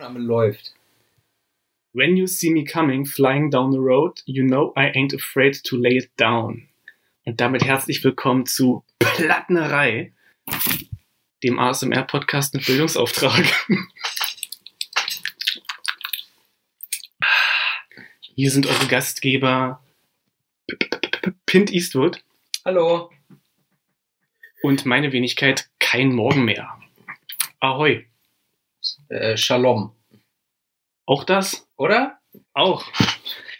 Aufnahme läuft. When you see me coming, flying down the road, you know I ain't afraid to lay it down. Und damit herzlich willkommen zu Plattnerei, dem ASMR-Podcast mit Bildungsauftrag. Hier sind eure Gastgeber Pint Eastwood Hallo. und meine Wenigkeit Kein Morgen mehr. Ahoi. Äh, Shalom. Auch das? Oder? Auch.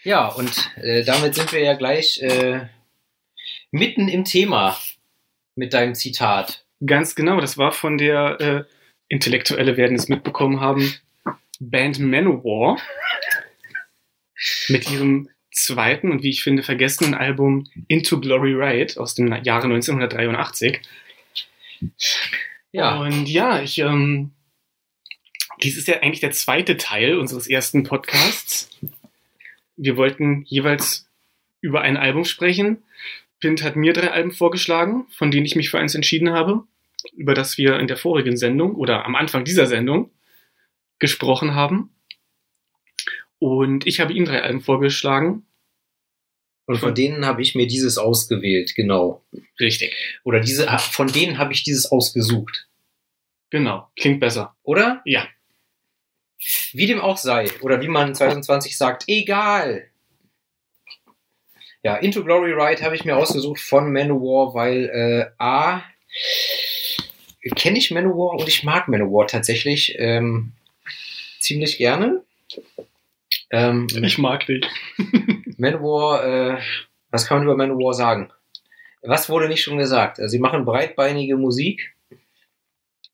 Ja, und äh, damit sind wir ja gleich äh, mitten im Thema mit deinem Zitat. Ganz genau, das war von der äh, Intellektuelle werden es mitbekommen haben, Band Manowar mit ihrem zweiten und wie ich finde vergessenen Album Into Glory Ride aus dem Jahre 1983. Ja, Und ja, ich, ähm, dies ist ja eigentlich der zweite Teil unseres ersten Podcasts. Wir wollten jeweils über ein Album sprechen. Pint hat mir drei Alben vorgeschlagen, von denen ich mich für eins entschieden habe, über das wir in der vorigen Sendung oder am Anfang dieser Sendung gesprochen haben. Und ich habe ihm drei Alben vorgeschlagen. und von denen habe ich mir dieses ausgewählt, genau. Richtig. Oder diese, von denen habe ich dieses ausgesucht. Genau. Klingt besser. Oder? Ja. Wie dem auch sei. Oder wie man 2020 sagt, egal. Ja, Into Glory Ride habe ich mir ausgesucht von Manowar, weil äh, A, kenne ich Manowar und ich mag Manowar tatsächlich ähm, ziemlich gerne. Ähm, Ich mag dich. Manowar, äh, was kann man über Manowar sagen? Was wurde nicht schon gesagt? Also, sie machen breitbeinige Musik,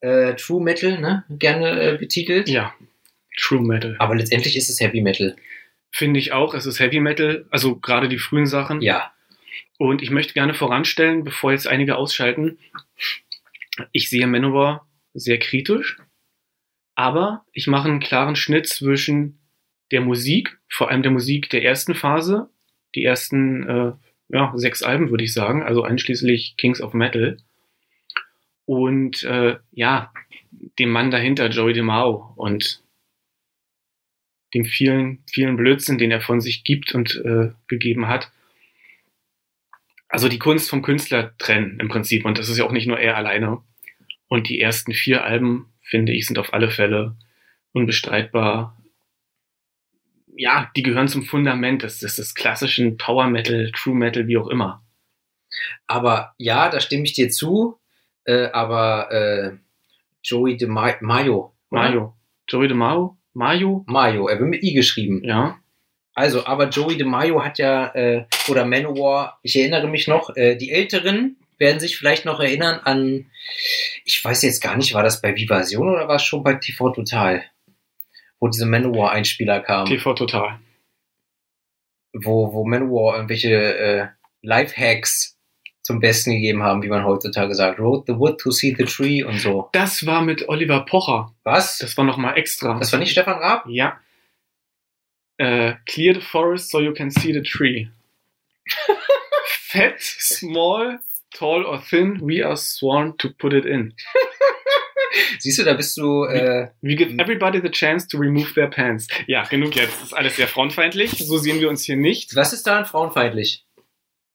äh, True Metal, ne? gerne äh, betitelt. Ja. True Metal. Aber letztendlich ist es Heavy Metal. Finde ich auch. Es ist Heavy Metal, also gerade die frühen Sachen. Ja, Und ich möchte gerne voranstellen, bevor jetzt einige ausschalten, ich sehe Manowar sehr kritisch, aber ich mache einen klaren Schnitt zwischen der Musik, vor allem der Musik der ersten Phase, die ersten äh, ja, sechs Alben würde ich sagen, also einschließlich Kings of Metal, und äh, ja, dem Mann dahinter, Joey DeMao, und dem vielen, vielen Blödsinn, den er von sich gibt und äh, gegeben hat also die Kunst vom Künstler trennen im Prinzip. Und das ist ja auch nicht nur er alleine. Und die ersten vier Alben, finde ich, sind auf alle Fälle unbestreitbar. Ja, die gehören zum Fundament des, des, des klassischen Power Metal, True Metal, wie auch immer. aber ja, da stimme ich dir zu. Äh, aber äh, Joey de Ma Mayo. Mayo. Joey DeMao? Mayo? Mayo, er wird mit I geschrieben. Ja. Also, aber Joey DeMaio hat ja, äh, oder Manowar, ich erinnere mich noch, äh, die Älteren werden sich vielleicht noch erinnern an, ich weiß jetzt gar nicht, war das bei Vivasion oder war es schon bei TV Total? Wo diese Manowar-Einspieler kamen, TV Total. wo, wo Manowar irgendwelche äh, Lifehacks zum Besten gegeben haben, wie man heutzutage sagt. Road the wood to see the tree und so. Das war mit Oliver Pocher. Was? Das war nochmal extra. Das war nicht Stefan Raab? Ja. Äh, clear the forest so you can see the tree. Fat, small, tall or thin, we are sworn to put it in. Siehst du, da bist du, äh, We give everybody the chance to remove their pants. Ja, genug jetzt. Das ist alles sehr frauenfeindlich. So sehen wir uns hier nicht. was ist daran frauenfeindlich?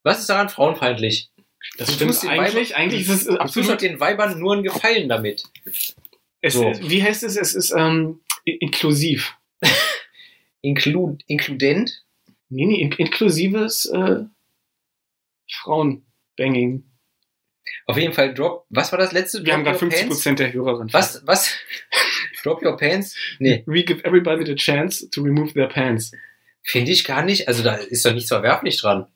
Was ist daran frauenfeindlich? Das Du stimmt eigentlich. Weibern- Eigentlich ist es absolut. den Weibern nur einen Gefallen damit. Es, so. Wie heißt es? Es ist ähm, in- inklusiv. Inklu inkludent? Nee, nee, in inklusives äh, Frauenbanging. Auf jeden Fall Drop. Was war das letzte? Wir haben Drop gerade Your 50 Pants? Prozent der Hörerinnen. Was? Was? Drop Your Pants? Nee, We give everybody the chance to remove their pants. finde ich gar nicht. Also da ist doch nichts verwerflich dran.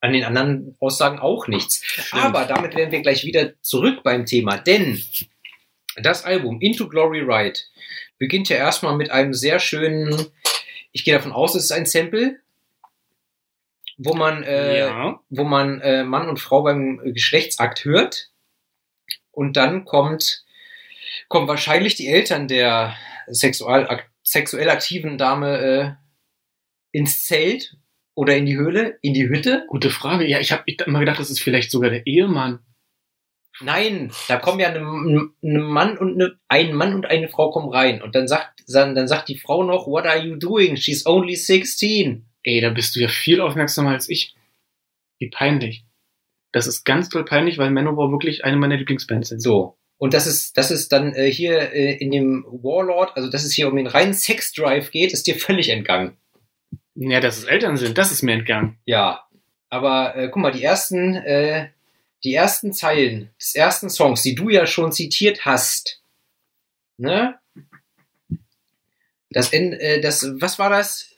An den anderen Aussagen auch nichts. Aber damit wären wir gleich wieder zurück beim Thema. Denn das Album Into Glory Ride beginnt ja erstmal mit einem sehr schönen, ich gehe davon aus, es ist ein Sample, wo man äh, ja. wo man äh, Mann und Frau beim Geschlechtsakt hört. Und dann kommt, kommen wahrscheinlich die Eltern der sexual, ak sexuell aktiven Dame äh, ins Zelt oder in die Höhle, in die Hütte. Gute Frage. Ja, ich habe immer gedacht, das ist vielleicht sogar der Ehemann. Nein, da kommen ja eine, eine Mann und eine, ein Mann und eine Frau kommen rein. Und dann sagt, dann, dann sagt die Frau noch, what are you doing? She's only 16. Ey, da bist du ja viel aufmerksamer als ich. Wie peinlich. Das ist ganz toll peinlich, weil Manowar wirklich eine meiner Lieblingsbands sind. So. Und das ist, das ist dann äh, hier äh, in dem Warlord, also dass es hier um den reinen Sex-Drive geht, ist dir völlig entgangen. Ja, dass es Eltern sind, das ist mir entgangen. Ja. Aber äh, guck mal, die ersten, äh, die ersten Zeilen des ersten Songs, die du ja schon zitiert hast, ne? Das, End, äh, das, was war das?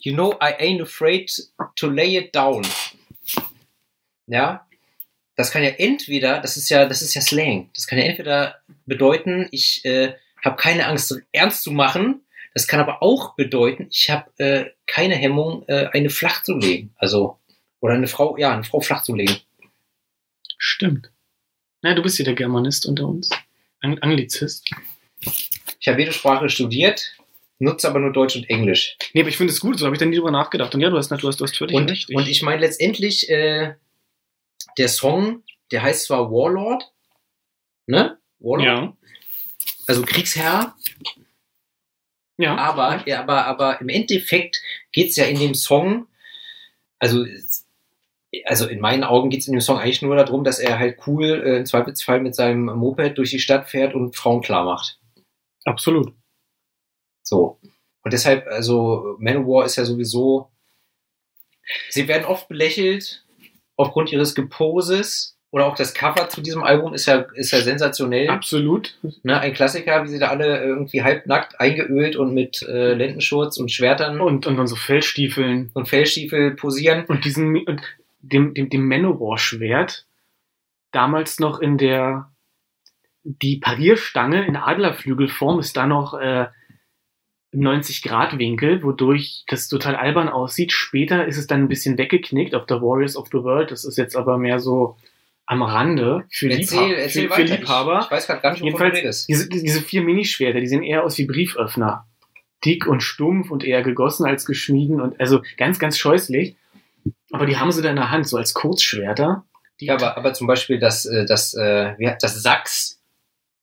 You know, I ain't afraid to lay it down. Ja, das kann ja entweder, das ist ja, das ist ja Slang. Das kann ja entweder bedeuten, ich äh, habe keine Angst, ernst zu machen. Das kann aber auch bedeuten, ich habe äh, keine Hemmung, äh, eine flach zu legen. Also oder eine Frau, ja, eine Frau flach zu legen. Stimmt. Na, du bist hier der Germanist unter uns. Ang Anglizist. Ich habe jede Sprache studiert, nutze aber nur Deutsch und Englisch. Nee, aber ich finde es gut, so habe ich dann nie drüber nachgedacht. Und ja, du hast, du hast, du hast völlig Und, recht. und ich meine letztendlich, äh, der Song, der heißt zwar Warlord, ne? Warlord, ja. also Kriegsherr, Ja. aber, ja, aber, aber im Endeffekt geht's ja in dem Song, also, also in meinen Augen geht's in dem Song eigentlich nur darum, dass er halt cool äh, im Zweifelsfall mit seinem Moped durch die Stadt fährt und Frauen klar macht. Absolut. So. Und deshalb, also Manowar ist ja sowieso, sie werden oft belächelt aufgrund ihres Geposes oder auch das Cover zu diesem Album ist ja, ist ja sensationell. Absolut. Ne, ein Klassiker, wie sie da alle irgendwie halbnackt eingeölt und mit äh, Lendenschurz und Schwertern Und, und dann so Fellstiefeln. und Fellstiefel posieren. Und diesen, und dem, dem, dem Manowar-Schwert, damals noch in der, die Parierstange in Adlerflügelform ist da noch äh, im 90-Grad-Winkel, wodurch das total albern aussieht. Später ist es dann ein bisschen weggeknickt auf der Warriors of the World. Das ist jetzt aber mehr so am Rande für, Erzähl, Liebha erzähl für, für. Liebhaber. Ich, ich weiß gerade gar nicht, wovon du redest. diese, diese vier Minischwerter, die sehen eher aus wie Brieföffner. Dick und stumpf und eher gegossen als geschmieden und also ganz, ganz scheußlich. Aber die haben sie da in der Hand, so als Kurzschwerter. Ja, aber, aber zum Beispiel das, äh, das, äh, wie hat das Sachs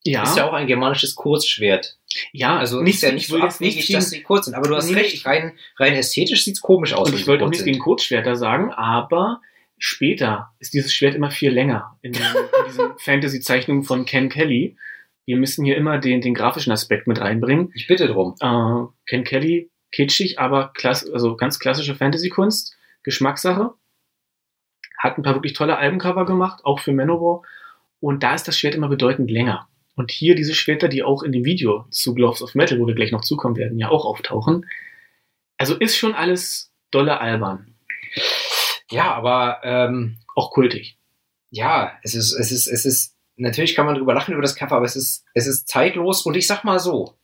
ja, ist ja auch ein germanisches Kurzschwert. ja, Also nicht, ist ja ich nicht will so jetzt nicht abwegig, dass sie kurz sind. Aber du hast Nee, recht, rein, rein ästhetisch sieht's komisch aus. und ich wollte auch sind. gegen Kurzschwerter sagen, aber später ist dieses Schwert immer viel länger in, in diesen Fantasy-Zeichnungen von Ken Kelly. Wir müssen hier immer den, den grafischen Aspekt mit reinbringen. Ich bitte drum. Äh, Ken Kelly, kitschig, aber klass also ganz klassische Fantasy-Kunst, Geschmackssache. Hat ein paar wirklich tolle Albencover gemacht, auch für Manowar. Und da ist das Schwert immer bedeutend länger. Und hier diese Schwerter, die auch in dem Video zu Gloves of Metal, wo wir gleich noch zukommen werden, ja auch auftauchen. Also ist schon alles dolle albern. Ja, aber ähm, Auch kultig. ja, es ist, es ist, es ist, natürlich kann man drüber lachen über das Cover, aber es ist, es ist zeitlos und ich sag mal so.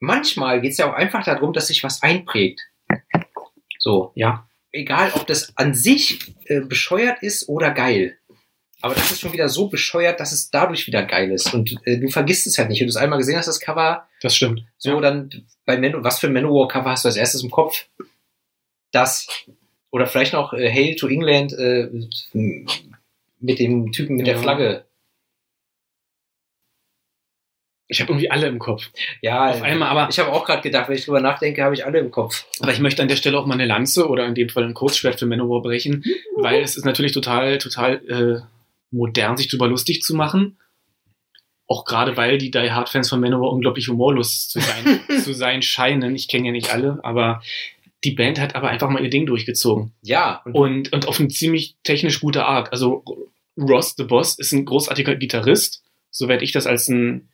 Manchmal geht's ja auch einfach darum, dass sich was einprägt. So, Ja. egal ob das an sich äh, bescheuert ist oder geil. Aber das ist schon wieder so bescheuert, dass es dadurch wieder geil ist. Und äh, du vergisst es halt nicht. Wenn du es einmal gesehen hast, das Cover, Das stimmt. so Ja. dann bei Manu was für ein Manowar-Cover hast du als erstes im Kopf? Das. Oder vielleicht noch äh, Hail to England äh, mit dem Typen mit der Ja. Flagge. Ich habe irgendwie alle im Kopf. Ja, Auf einmal, aber, ich habe auch gerade gedacht, wenn ich drüber nachdenke, habe ich alle im Kopf. aber ich möchte an der Stelle auch mal eine Lanze oder in dem Fall ein Kurzschwert für Manowar brechen, weil es ist natürlich total, total äh, modern, sich drüber lustig zu machen. Auch gerade weil die Die Hard Fans von Manowar unglaublich humorlos zu sein, zu sein scheinen. Ich kenne ja nicht alle, aber die Band hat aber einfach mal ihr Ding durchgezogen. Ja, und, Und, und auf eine ziemlich technisch gute Art. Also Ross the Boss ist ein großartiger Gitarrist, soweit ich das als ein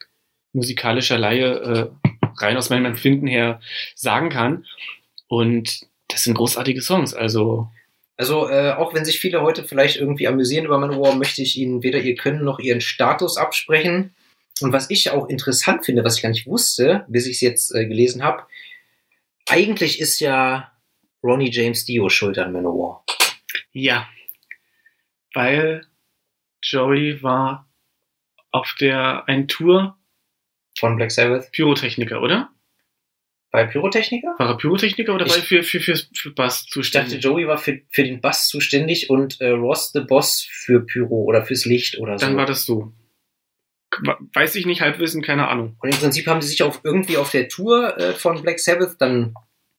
musikalischer Laie äh, rein aus meinem Empfinden her sagen kann. Und das sind großartige Songs. Also also äh, auch wenn sich viele heute vielleicht irgendwie amüsieren über Manowar, möchte ich ihnen weder ihr Können noch ihren Status absprechen. Und was ich auch interessant finde, was ich gar nicht wusste, bis ich es jetzt äh, gelesen habe, eigentlich ist ja Ronnie James Dio schuld an Manowar. ja, weil Joey war auf der einen Tour Von Black Sabbath Pyrotechniker, oder? bei Pyrotechniker? War er Pyrotechniker oder Ich- war er für, für, für, für Bass Ich dachte, zuständig? Joey war für, für den Bass zuständig und äh, Ross the Boss für Pyro oder fürs Licht oder so. Dann war das so. Weiß ich nicht, Halbwissen, keine Ahnung. Und im Prinzip haben sie sich auch irgendwie auf der Tour äh, von Black Sabbath dann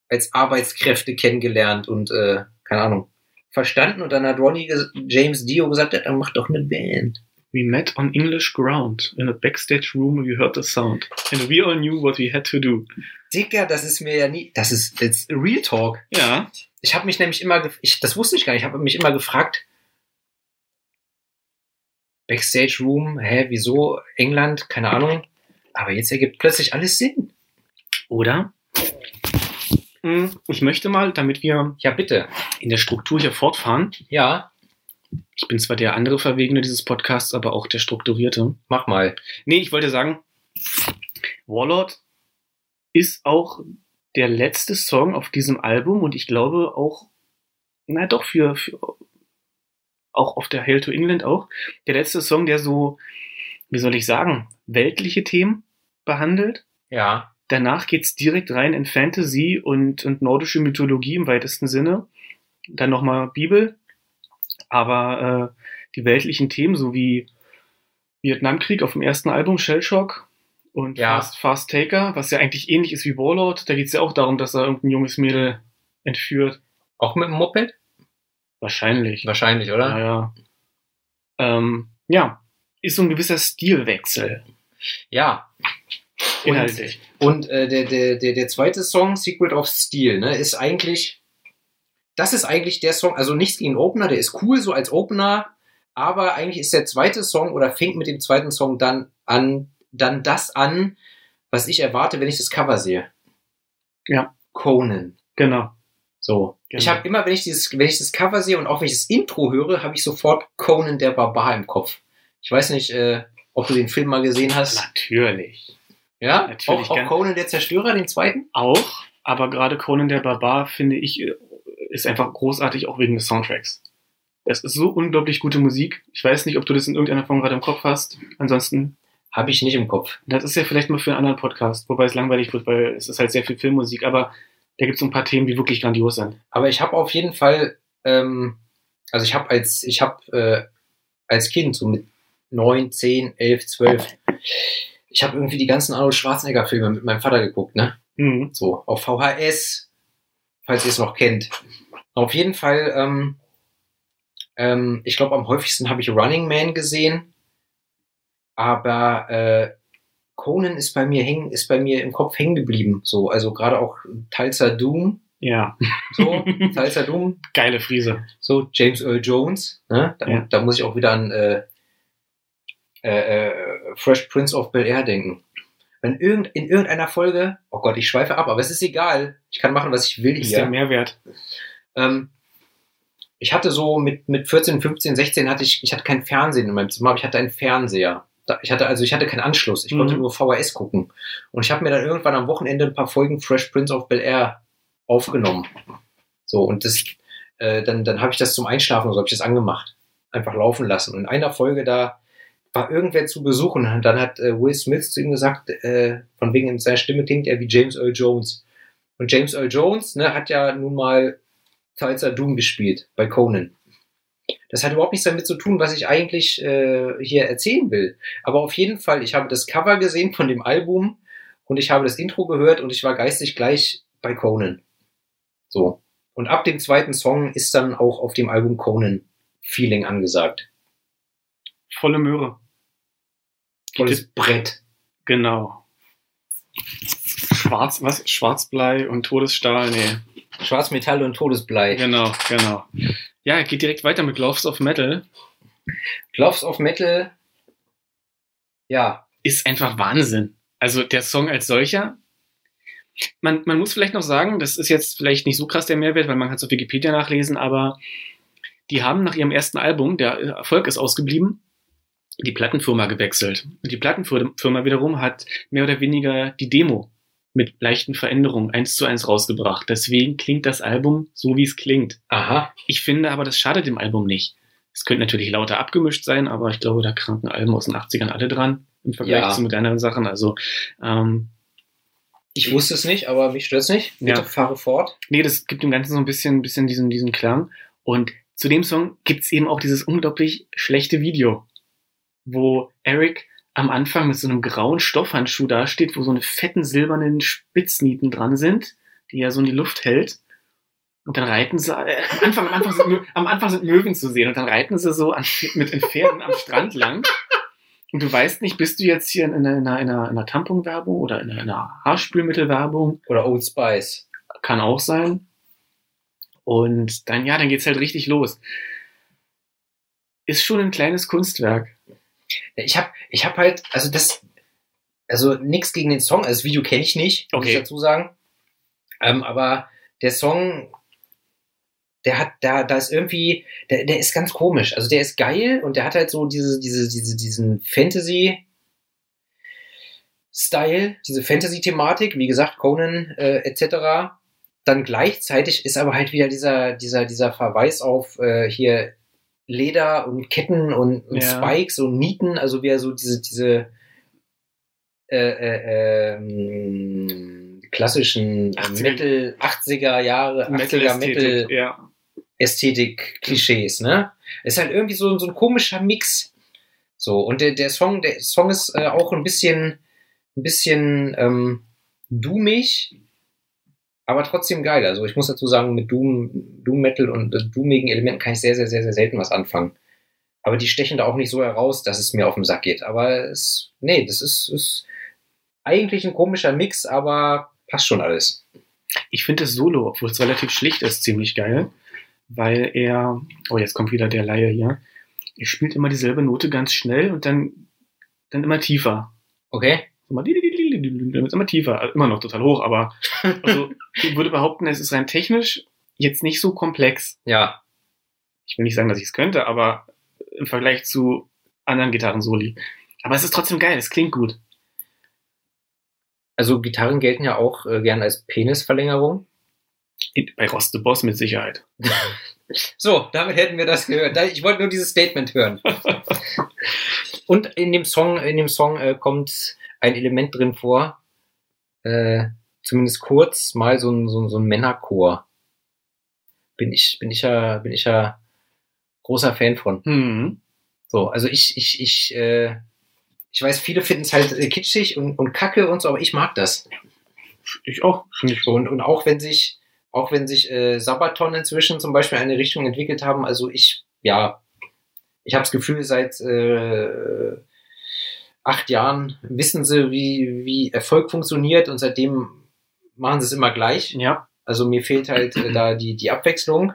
als Arbeitskräfte kennengelernt und, äh, keine Ahnung, verstanden. Und dann hat Ronnie James Dio gesagt, ja, dann mach doch eine Band. We met on English ground. In a backstage room we heard the sound. And we all knew what we had to do. Digga, das ist mir ja nie, das ist jetzt Real Talk. Ja. Ich habe mich nämlich immer, ich, das wusste ich gar nicht, ich habe mich immer gefragt, Backstage Room, hä, wieso England, keine Ahnung. Aber jetzt ergibt plötzlich alles Sinn. Oder? Hm, ich möchte mal, damit wir ja bitte in der Struktur hier fortfahren. Ja. Ich bin zwar der andere Verwegene dieses Podcasts, aber auch der strukturierte. Mach mal. Nee, ich wollte sagen, Warlord ist auch der letzte Song auf diesem Album und ich glaube auch, na doch, für, für auch auf der Hail to England auch, der letzte Song, der so, wie soll ich sagen, weltliche Themen behandelt. Ja. Danach geht's direkt rein in Fantasy und, und nordische Mythologie im weitesten Sinne. Dann nochmal Bibel. Aber äh, die weltlichen Themen, so wie Vietnamkrieg auf dem ersten Album, Shellshock und Ja. Fast, Fast Taker, was ja eigentlich ähnlich ist wie Warlord, da geht's ja auch darum, dass er irgendein junges Mädel entführt. Auch mit dem Moped? Wahrscheinlich. Wahrscheinlich, oder? Naja. Ähm, ja, ist so ein gewisser Stilwechsel Ja. inhaltlich. Und äh, der, der, der, der zweite Song, Secret of Steel, ne, ist eigentlich, das ist eigentlich der Song, also nichts gegen Opener, der ist cool so als Opener, aber eigentlich ist der zweite Song oder fängt mit dem zweiten Song dann an, dann das an, was ich erwarte, wenn ich das Cover sehe. Ja. Conan. Genau. So. Genau. Ich habe immer, wenn ich dieses, wenn ich das Cover sehe und auch wenn ich das Intro höre, habe ich sofort Conan der Barbar im Kopf. Ich weiß nicht, äh, ob du den Film mal gesehen hast. Natürlich. Ja, Natürlich, auch, auch. Conan der Zerstörer, den zweiten? Auch, aber gerade Conan der Barbar, finde ich, äh, ist einfach großartig, auch wegen des Soundtracks. Es ist so unglaublich gute Musik. Ich weiß nicht, ob du das in irgendeiner Form gerade im Kopf hast. Ansonsten, Habe ich nicht im Kopf. das ist ja vielleicht mal für einen anderen Podcast, wobei es langweilig wird, weil es ist halt sehr viel Filmmusik, aber da gibt es so ein paar Themen, die wirklich grandios sind. Aber ich habe auf jeden Fall, ähm, also ich habe als, ich habe äh, als Kind so mit neun, zehn, elf, zwölf, ich habe irgendwie die ganzen Arnold Schwarzenegger Filme mit meinem Vater geguckt, ne? Mhm. So auf VHS, falls ihr es noch kennt. Auf jeden Fall, ähm, ähm, ich glaube am häufigsten habe ich Running Man gesehen, aber äh, Conan ist bei mir hängen, ist bei mir im Kopf hängen geblieben. So, also gerade auch Tulsa Doom, Ja, so Tulsa Doom, geile Friese. so James Earl Jones. Ne? Da, Ja. da muss ich auch wieder an äh, äh, äh, Fresh Prince of Bel Air denken. Wenn irgend, in irgendeiner Folge, oh Gott, ich schweife ab, aber es ist egal. Ich kann machen, was ich will Ist der hier. Mehrwert. Ähm, ich hatte so mit, mit 14, 15, 16 hatte ich, ich hatte kein Fernsehen in meinem Zimmer, aber ich hatte einen Fernseher. Ich hatte also, ich hatte keinen Anschluss. Ich Mhm. konnte nur VHS gucken. Und ich habe mir dann irgendwann am Wochenende ein paar Folgen Fresh Prince of Bel Air aufgenommen. So, und das, äh, dann, dann habe ich das zum Einschlafen, so habe ich das angemacht. Einfach laufen lassen. Und in einer Folge da war irgendwer zu besuchen. Und dann hat äh, Will Smith zu ihm gesagt, äh, von wegen in seiner Stimme klingt er wie James Earl Jones. Und James Earl Jones ne, hat ja nun mal Tulsa Doom gespielt bei Conan. Das hat überhaupt nichts damit zu tun, was ich eigentlich äh, hier erzählen will. Aber auf jeden Fall, ich habe das Cover gesehen von dem Album und ich habe das Intro gehört und ich war geistig gleich bei Conan. So. Und ab dem zweiten Song ist dann auch auf dem Album Conan Feeling angesagt. Volle Möhre. Volles Brett. Genau. Schwarz, was? Schwarzblei und Todesstahl, nee. Schwarzmetall und Todesblei. Genau, genau. Ja, geht direkt weiter mit Gloves of Metal. Gloves of Metal. Ja, Ist einfach Wahnsinn. Also der Song als solcher. Man, man muss vielleicht noch sagen, das ist jetzt vielleicht nicht so krass der Mehrwert, weil man kann es auf Wikipedia nachlesen, aber die haben nach ihrem ersten Album, der Erfolg ist ausgeblieben, die Plattenfirma gewechselt. Und die Plattenfirma wiederum hat mehr oder weniger die Demo mit leichten Veränderungen eins zu eins rausgebracht. Deswegen klingt das Album so, wie es klingt. aha. Ich finde aber, das schadet dem Album nicht. Es könnte natürlich lauter abgemischt sein, aber ich glaube, da kranken Alben aus den 80ern alle dran im Vergleich Ja. zu moderneren Sachen. Also, ähm, Ich wusste es nicht, aber mich stört's nicht. Bitte Ja. fahre fort. nee, das gibt dem Ganzen so ein bisschen, bisschen diesen, diesen Klang. Und zu dem Song gibt's eben auch dieses unglaublich schlechte Video, wo Eric am Anfang mit so einem grauen Stoffhandschuh dasteht, wo so eine fetten silbernen Spitznieten dran sind, die er so in die Luft hält. Und dann reiten sie, äh, am, Anfang, am, Anfang sind, am Anfang sind Möwen zu sehen und dann reiten sie so an, mit den Pferden am Strand lang. Und du weißt nicht, bist du jetzt hier in einer, in einer, in einer, in einer Tamponwerbung oder in einer, in einer Haarspülmittelwerbung? Oder Old Spice. Kann auch sein. Und dann, ja, dann geht's halt richtig los. Ist schon ein kleines Kunstwerk. Ich habe ich hab halt, also das, also nichts gegen den Song, also das Video kenne ich nicht, muss Okay. ich dazu sagen. Ähm, aber der Song, der hat, da, da ist irgendwie, der, der ist ganz komisch. Also der ist geil und der hat halt so diese, diese, diese, diesen Fantasy, Style, diese Fantasy-Thematik, wie gesagt, Conan äh, etc. Dann gleichzeitig ist aber halt wieder dieser, dieser, dieser Verweis auf äh, hier Leder und Ketten und, und Ja. Spikes und Nieten, also wieder so diese, diese äh, äh, ähm, klassischen 80er Metal, 80er Jahre, 80er Metal ja. Ästhetik-Klischees, ne? Ist halt irgendwie so, so ein komischer Mix. So, und der, der Song, der Song ist äh, auch ein bisschen, ein bisschen ähm, doomig, aber trotzdem geil. Also ich muss dazu sagen, mit Doom, Doom Metal und äh, doomigen Elementen kann ich sehr, sehr, sehr, sehr selten was anfangen. Aber die stechen da auch nicht so heraus, dass es mir auf den Sack geht. Aber es, nee, das ist, ist eigentlich ein komischer Mix, aber passt schon alles. Ich finde das Solo, obwohl es relativ schlicht ist, ziemlich geil, weil er, oh, jetzt kommt wieder der Laie hier, er spielt immer dieselbe Note ganz schnell und dann, dann immer tiefer. Okay? Immer, dann immer tiefer, also immer noch total hoch, aber also, ich würde behaupten, es ist rein technisch jetzt nicht so komplex. Ja. Ich will nicht sagen, dass ich es könnte, aber im Vergleich zu anderen Gitarren-Soli. Aber es ist trotzdem geil, es klingt gut. Also Gitarren gelten ja auch äh, gern als Penisverlängerung. Bei Rost the Boss mit Sicherheit. So, damit hätten wir das gehört. Ich wollte nur dieses Statement hören. Und in dem Song, in dem Song äh, kommt ein Element drin vor, äh, zumindest kurz mal so ein, so ein, so ein Männerchor. Bin ich, bin ich ja, bin ich ja großer Fan von. Hm. So, also ich, ich, ich, äh, ich weiß, viele finden es halt äh, kitschig und, und kacke und so, aber ich mag das. Ich auch. Finde ich So, und, und auch wenn sich, auch wenn sich äh, Sabaton inzwischen zum Beispiel eine Richtung entwickelt haben, also ich, ja, ich habe das Gefühl, seit äh, acht Jahren wissen sie, wie, wie Erfolg funktioniert und seitdem machen sie es immer gleich. Ja. Also mir fehlt halt äh, da die, die Abwechslung.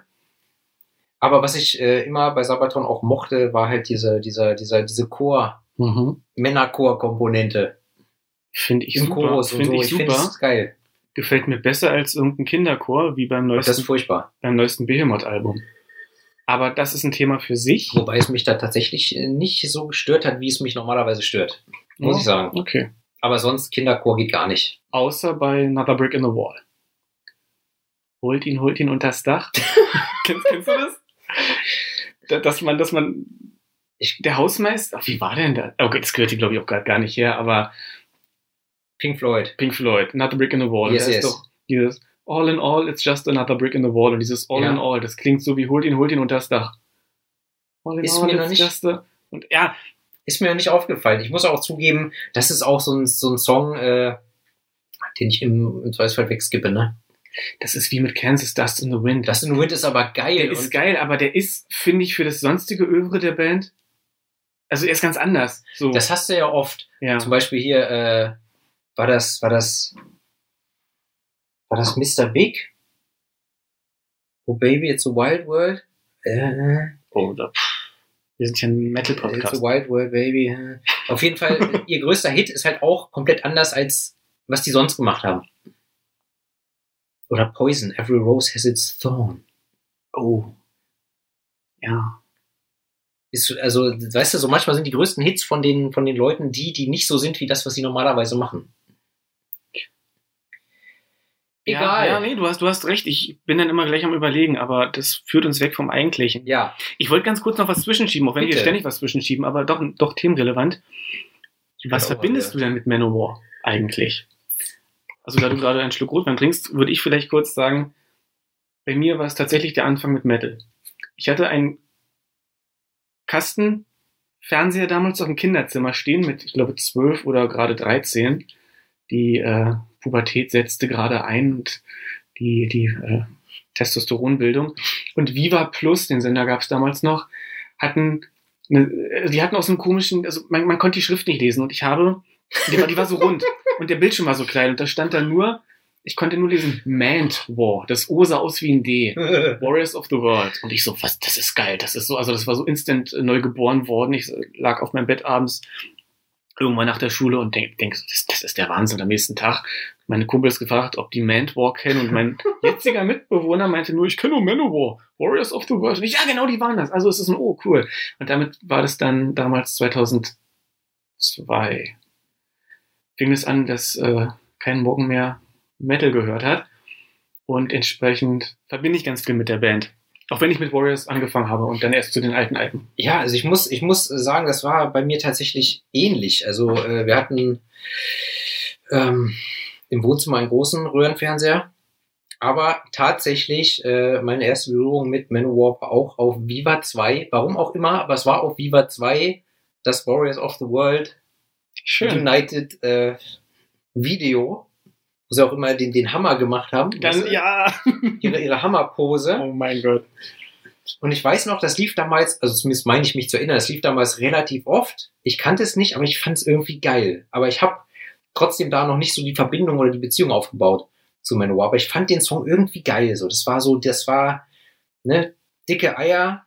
Aber was ich äh, immer bei Sabaton auch mochte, war halt diese, dieser, dieser, diese Chor, Mhm. Männerchor-Komponente Finde ich im super. Chorus und Finde so. ich Ich finde super. es geil. Gefällt mir besser als irgendein Kinderchor, wie beim Und neuesten, furchtbar. beim neuesten Behemoth-Album. Aber das ist ein Thema für sich. Wobei es mich da tatsächlich äh, nicht so gestört hat, wie es mich normalerweise stört. Muss Ja. ich sagen. Okay. Aber sonst Kinderchor geht gar nicht. Außer bei Another Brick in the Wall. Holt ihn, holt ihn unters Dach. kennst, kennst du das? Da- Dass man, dass man, ich, der Hausmeister, ach, wie war denn das? Okay, das gehört hier, glaube ich, auch gerade gar nicht her, aber Pink Floyd. Pink Floyd, Another Brick in the Wall. Yes, yes. ist doch dieses All in All, it's just another brick in the wall. Und dieses All Ja. in All, das klingt so wie holt ihn, holt ihn unters Dach. All in Ist all, mir noch it's nicht- just a, und ja, Ist mir nicht aufgefallen. Ich muss auch zugeben, das ist auch so ein, so ein Song, äh, den ich im, im Zweifelsfall wegskippe, ne? das ist wie mit Kansas Dust in the Wind. Das in Wind ist aber geil. Der ist geil, aber der ist, finde ich, für das sonstige Övre der Band, also er ist ganz anders. So, Das hast du ja oft. ja. Zum Beispiel hier, äh, war das, war das, war das Mr. Big? Oh Baby, it's a wild world? Äh, Oh, da, pff. wir sind ja ein It's a Metal-Podcast. wild world, baby. äh. Auf jeden Fall, ihr größter Hit ist halt auch komplett anders als was die sonst gemacht haben. Oder Poison, Every Rose has its thorn. Oh. Ja. Ist, also, weißt du, so manchmal sind die größten Hits von den, von den Leuten die, die nicht so sind wie das, was sie normalerweise machen. Egal. Ja, ja, nee, du hast, du hast recht. Ich bin dann immer gleich am Überlegen, aber das führt uns weg vom Eigentlichen. Ja, Ich wollte ganz kurz noch was zwischenschieben, auch wenn Bitte. wir ständig was zwischenschieben, aber doch, doch themenrelevant. Was verbindest du denn mit Manowar eigentlich? Also, da du gerade einen Schluck Rotwein trinkst, würde ich vielleicht kurz sagen, bei mir war es tatsächlich der Anfang mit Metal. Ich hatte einen Kasten Fernseher damals auf dem Kinderzimmer stehen mit, ich glaube, zwölf oder gerade 13. Die äh, Pubertät setzte gerade ein und die, die äh, Testosteronbildung. Und Viva Plus, den Sender gab es damals noch, hatten, eine, äh, die hatten auch so einen komischen, also man, man konnte die Schrift nicht lesen und ich habe, die war, die war so rund und der Bildschirm war so klein und da stand dann nur, ich konnte nur lesen Mant War. Das O sah aus wie ein D. Warriors of the World. Und ich so, was, das ist geil. Das ist so, also das war so instant neu geboren worden. Ich lag auf meinem Bett abends irgendwann nach der Schule und denk, denk das, das ist der Wahnsinn. Am nächsten Tag meine Kumpels gefragt, ob die Mant War kennen und mein jetziger Mitbewohner meinte nur, ich kenne nur Manowar, Warriors of the World. Und ich, ja, genau, die waren das. Also es ist ein Oh, cool. Und damit war das dann damals 2002. Fing es an, dass äh, kein Morgen mehr Metal gehört hat. Und entsprechend verbinde ich ganz viel mit der Band. Auch wenn ich mit Warriors angefangen habe und dann erst zu den alten Alten. Ja, also ich muss, ich muss sagen, das war bei mir tatsächlich ähnlich. Also äh, wir hatten ähm, im Wohnzimmer einen großen Röhrenfernseher. Aber tatsächlich, äh, meine erste Berührung mit Manowar war auch auf Viva 2. Warum auch immer, aber es war auf Viva 2 das Warriors of the World Schön. United äh, Video wo sie auch immer den, den Hammer gemacht haben. Dann, weißt du? ja. ihre, ihre Hammerpose. Oh mein Gott. Und ich weiß noch, das lief damals, also zumindest meine ich mich zu erinnern, das lief damals relativ oft. Ich kannte es nicht, aber ich fand es irgendwie geil. Aber ich habe trotzdem da noch nicht so die Verbindung oder die Beziehung aufgebaut zu Manowar. Aber ich fand den Song irgendwie geil. So, das war so, das war ne dicke Eier.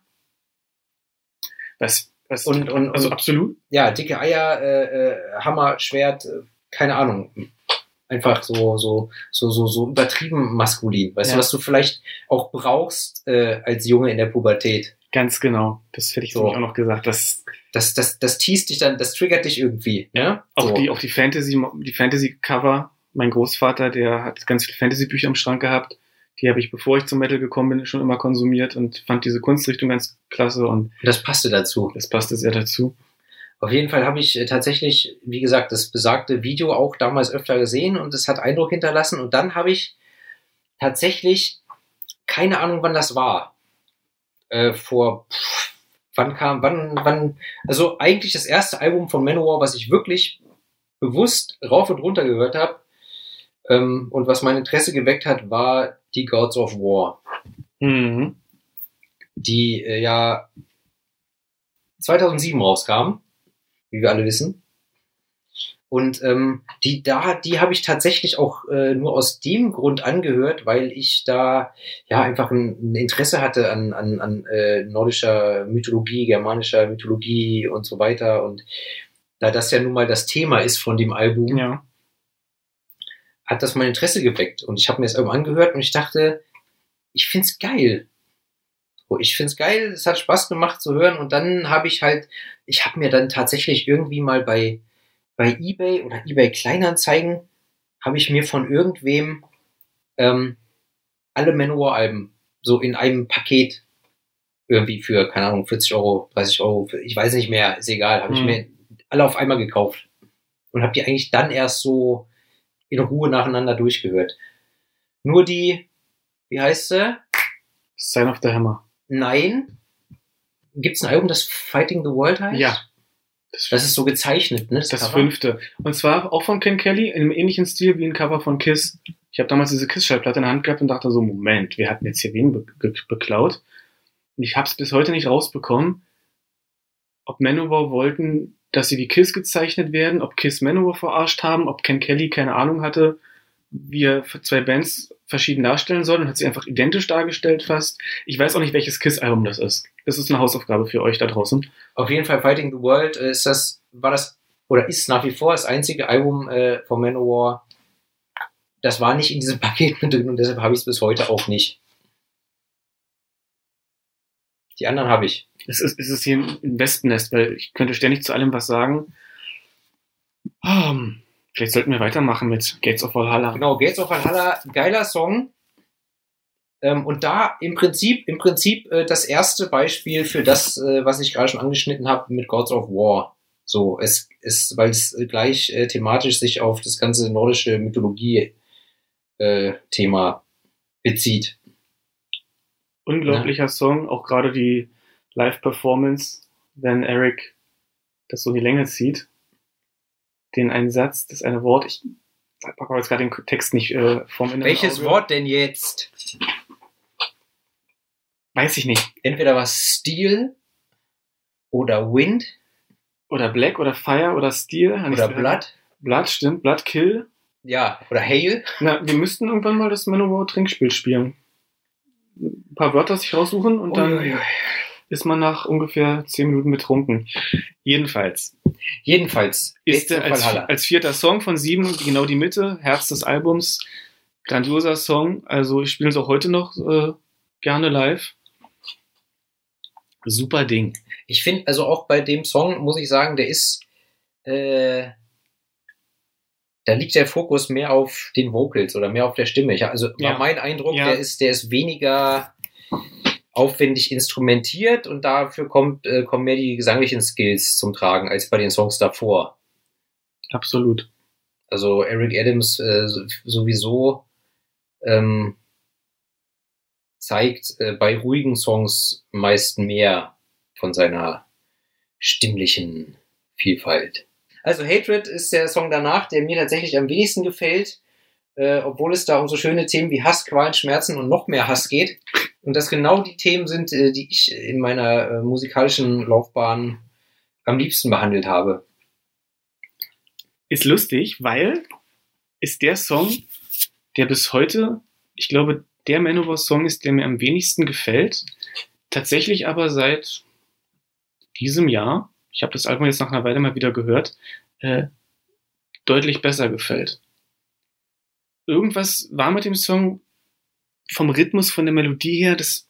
Was, was, Und, und, also und absolut. ja, dicke Eier, äh, äh, Hammer, Schwert, äh, keine Ahnung. Einfach so, so, so, so, so übertrieben maskulin. Weißt Ja. du, was du vielleicht auch brauchst äh, als Junge in der Pubertät. Ganz genau. Das hätte ich So. auch noch gesagt. Das, Das, das, das teast dich dann, das triggert dich irgendwie. Ne? auch so. die, auch die Fantasy, die Fantasy-Cover. Mein Großvater, der hat ganz viele Fantasy-Bücher im Schrank gehabt. Die habe ich, bevor ich zum Metal gekommen bin, schon immer konsumiert und fand diese Kunstrichtung ganz klasse und Das passte dazu. das passte sehr dazu. Auf jeden Fall habe ich äh, tatsächlich, wie gesagt, das besagte Video auch damals öfter gesehen und es hat Eindruck hinterlassen. Und dann habe ich tatsächlich keine Ahnung, wann das war. Äh, vor pff, wann kam, wann, wann, also eigentlich das erste Album von Manowar, was ich wirklich bewusst rauf und runter gehört habe ähm, und was mein Interesse geweckt hat, war die Gods of War. Mhm. die äh, ja 2007 rauskam, wie wir alle wissen. Und ähm, die da, die habe ich tatsächlich auch äh, nur aus dem Grund angehört, weil ich da ja einfach ein, ein Interesse hatte an, an, an äh, nordischer Mythologie, germanischer Mythologie und so weiter. Und da das ja nun mal das Thema ist von dem Album, Ja. hat das mein Interesse geweckt. Und ich habe mir das Album angehört und ich dachte, ich find's geil. So, ich find's geil, es hat Spaß gemacht zu hören. Und dann habe ich halt, ich habe mir dann tatsächlich irgendwie mal bei, bei eBay oder eBay Kleinanzeigen, habe ich mir von irgendwem ähm, alle Manowar-Alben so in einem Paket irgendwie für, keine Ahnung, 40 Euro, 30 Euro, ich weiß nicht mehr, ist egal, habe ich Mhm. mir alle auf einmal gekauft. Und habe die eigentlich dann erst so in Ruhe nacheinander durchgehört. Nur die, wie heißt sie? Sign of the Hammer. Nein. Gibt es ein Album, das Fighting the World heißt? Ja. Das ist so gezeichnet, ne? Das Cover? fünfte. Und zwar auch von Ken Kelly, in einem ähnlichen Stil wie ein Cover von Kiss. Ich habe damals diese Kiss-Schallplatte in der Hand gehabt und dachte so, Moment, wir hatten jetzt hier wen be be beklaut. Und ich habe es bis heute nicht rausbekommen, ob Manowar wollten, dass sie wie Kiss gezeichnet werden, ob Kiss Manowar verarscht haben, ob Ken Kelly keine Ahnung hatte, wie er für zwei Bands verschieden darstellen soll und hat sie einfach identisch dargestellt fast. Ich weiß auch nicht, welches Kiss-Album das ist. Das ist eine Hausaufgabe für euch da draußen. Auf jeden Fall Fighting the World äh, ist das, war das, oder ist nach wie vor das einzige Album äh, von Manowar. Das war nicht in diesem Paket mit drin und deshalb habe ich es bis heute auch nicht. Die anderen habe ich. Es ist, es ist hier ein Wespennest, weil ich könnte ständig zu allem was sagen. Ähm, vielleicht sollten wir weitermachen mit Gates of Valhalla. Genau, Gates of Valhalla, geiler Song. Ähm, und da im Prinzip, im Prinzip äh, das erste Beispiel für das, äh, was ich gerade schon angeschnitten habe mit Gods of War. So, es ist, weil es gleich äh, thematisch sich auf das ganze nordische Mythologie äh, bezieht. Unglaublicher Song, auch gerade die Live-Performance, wenn Eric das so in die Länge zieht. Den einen Satz, das eine Wort, ich packe jetzt gerade den Text nicht äh, vom inneren Welches Auge. Wort denn jetzt? Weiß ich nicht. Entweder was Steel oder Wind Oder Black oder Fire oder Steel. Oder Blood. Blood, stimmt. Blood Kill. Ja, oder Hail. Na, wir müssten irgendwann mal das Manowar Trinkspiel spielen. Ein paar Wörter sich raussuchen und dann Uiuiui. Ist man nach ungefähr 10 Minuten betrunken. Jedenfalls Jedenfalls ist er of als, als vierter Song von sieben genau die Mitte, Herz des Albums. Grandioser Song. Also ich spiele es auch heute noch äh, gerne live. Super Ding. Ich finde, also auch bei dem Song muss ich sagen, der ist, äh, da liegt der Fokus mehr auf den Vocals oder mehr auf der Stimme. Ich, also Ja. war mein Eindruck, Ja. der ist, der ist weniger aufwendig instrumentiert und dafür kommt, äh, kommen mehr die gesanglichen Skills zum Tragen als bei den Songs davor. Absolut. Also Eric Adams äh, sowieso ähm, zeigt äh, bei ruhigen Songs meist mehr von seiner stimmlichen Vielfalt. Also Hatred ist der Song danach, der mir tatsächlich am wenigsten gefällt, äh, obwohl es da um so schöne Themen wie Hass, Qualen, Schmerzen und noch mehr Hass geht. Und das genau die Themen sind, äh, die ich in meiner äh, musikalischen Laufbahn am liebsten behandelt habe. Ist lustig, weil ist der Song, der bis heute, ich glaube, der Manowar-Song ist, der mir am wenigsten gefällt. Tatsächlich aber seit diesem Jahr, ich habe das Album jetzt nach einer Weile mal wieder gehört, äh, deutlich besser gefällt. Irgendwas war mit dem Song vom Rhythmus, von der Melodie her, das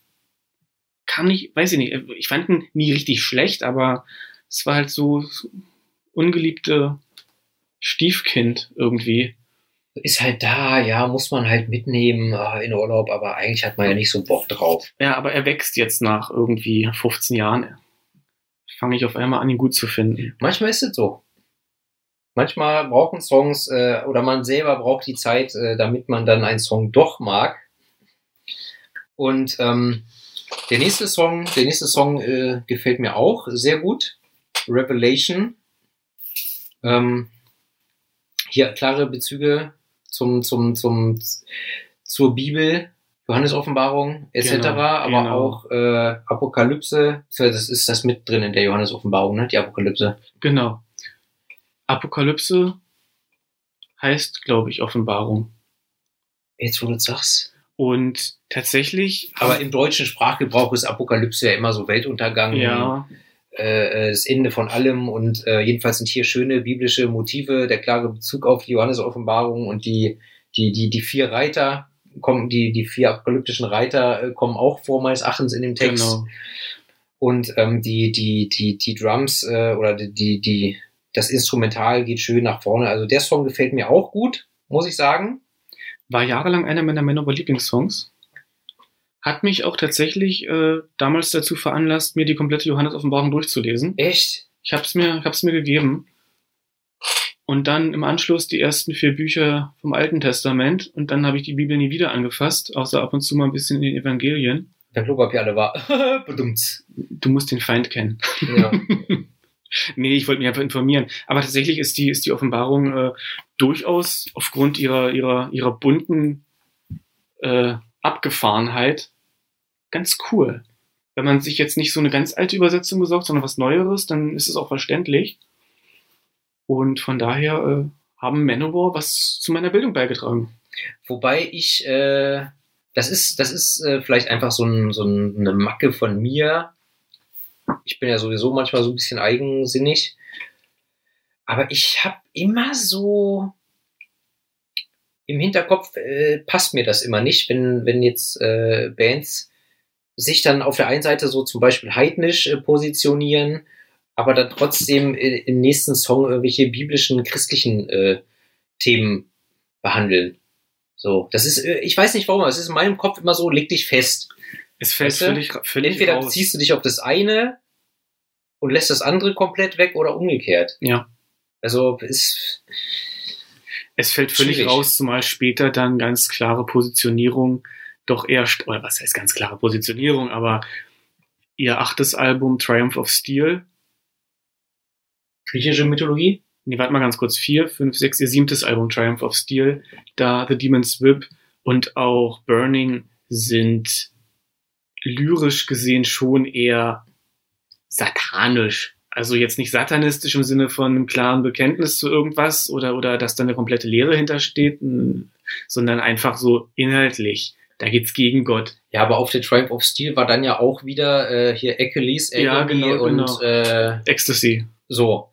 kam nicht, weiß ich nicht, ich fand ihn nie richtig schlecht, aber es war halt so, so ungeliebte Stiefkind irgendwie. ist halt da, ja, muss man halt mitnehmen äh, in Urlaub, aber eigentlich hat man ja nicht so Bock drauf. Ja, aber er wächst jetzt nach irgendwie 15 Jahren. Fange ich auf einmal an, ihn gut zu finden. Manchmal ist es so. Manchmal brauchen Songs äh, oder man selber braucht die Zeit, äh, damit man dann einen Song doch mag. Und ähm, der nächste Song, der nächste Song äh, gefällt mir auch sehr gut. Revelation. Ähm, hier klare Bezüge zum, zum, zum, zur Bibel, Johannes Offenbarung etc., Genau, aber genau. auch äh, Apokalypse. Das ist das mit drin in der Johannes Offenbarung, ne? Die Apokalypse. Genau. Apokalypse heißt, glaube ich, Offenbarung. Jetzt, wo du sagst. Und tatsächlich, Aber im deutschen Sprachgebrauch ist Apokalypse ja immer so Weltuntergang, ja, äh, das Ende von allem und äh, jedenfalls sind hier schöne biblische Motive, der klare Bezug auf die Johannes Offenbarung und die, die, die, die vier Reiter kommen, die, die vier apokalyptischen Reiter äh, kommen auch vor meines Erachtens in dem Text. genau. Und ähm, die, die, die, die Drums äh, oder die, die, das Instrumental geht schön nach vorne. Also der Song gefällt mir auch gut, muss ich sagen. War jahrelang einer meiner Manowar Lieblingssongs. Hat mich auch tatsächlich äh, damals dazu veranlasst, mir die komplette Johannes Offenbarung durchzulesen. Echt? Ich hab's mir, ich hab's mir gegeben. Und dann im Anschluss die ersten vier Bücher vom Alten Testament. Und dann habe ich die Bibel nie wieder angefasst, außer ab und zu mal ein bisschen in den Evangelien. Der Klopapier alle war. Bedummt. Du musst den Feind kennen. Ja. Nee, ich wollte mich einfach informieren. Aber tatsächlich ist die, ist die Offenbarung äh, durchaus aufgrund ihrer, ihrer, ihrer bunten äh, Abgefahrenheit ganz cool. Wenn man sich jetzt nicht so eine ganz alte Übersetzung besorgt, sondern was Neueres, dann ist es auch verständlich. Und von daher äh, haben Manowar was zu meiner Bildung beigetragen. Wobei ich, äh, das ist, das ist äh, vielleicht einfach so, ein, so ein, eine Macke von mir. Ich bin ja sowieso manchmal so ein bisschen eigensinnig. Aber ich habe immer so im Hinterkopf, äh, passt mir das immer nicht, wenn, wenn jetzt äh, Bands sich dann auf der einen Seite so zum Beispiel heidnisch äh, positionieren, aber dann trotzdem äh, im nächsten Song irgendwelche biblischen, christlichen äh, Themen behandeln. So, das ist, äh, ich weiß nicht warum, aber es ist in meinem Kopf immer so, leg dich fest. Es fällt Weißt du, völlig, völlig Entweder raus. ziehst du dich auf das eine und lässt das andere komplett weg oder umgekehrt. Ja. Also ist Es fällt völlig Schwierig. raus, zumal später dann ganz klare Positionierung doch eher, st- oder was heißt ganz klare Positionierung, aber ihr achtes Album Triumph of Steel Griechische Mythologie? Nee, warte mal ganz kurz. Vier, fünf, sechs, ihr siebtes Album, Triumph of Steel, da The Demon's Whip und auch Burning sind lyrisch gesehen schon eher satanisch. Also jetzt nicht satanistisch im Sinne von einem klaren Bekenntnis zu irgendwas oder, oder dass da eine komplette Lehre hintersteht, sondern einfach so inhaltlich. Da geht's gegen Gott. Ja, aber auf der Triumph of Steel war dann ja auch wieder äh, hier Achilles, Ja, genau, und genau. Äh, Ecstasy. so.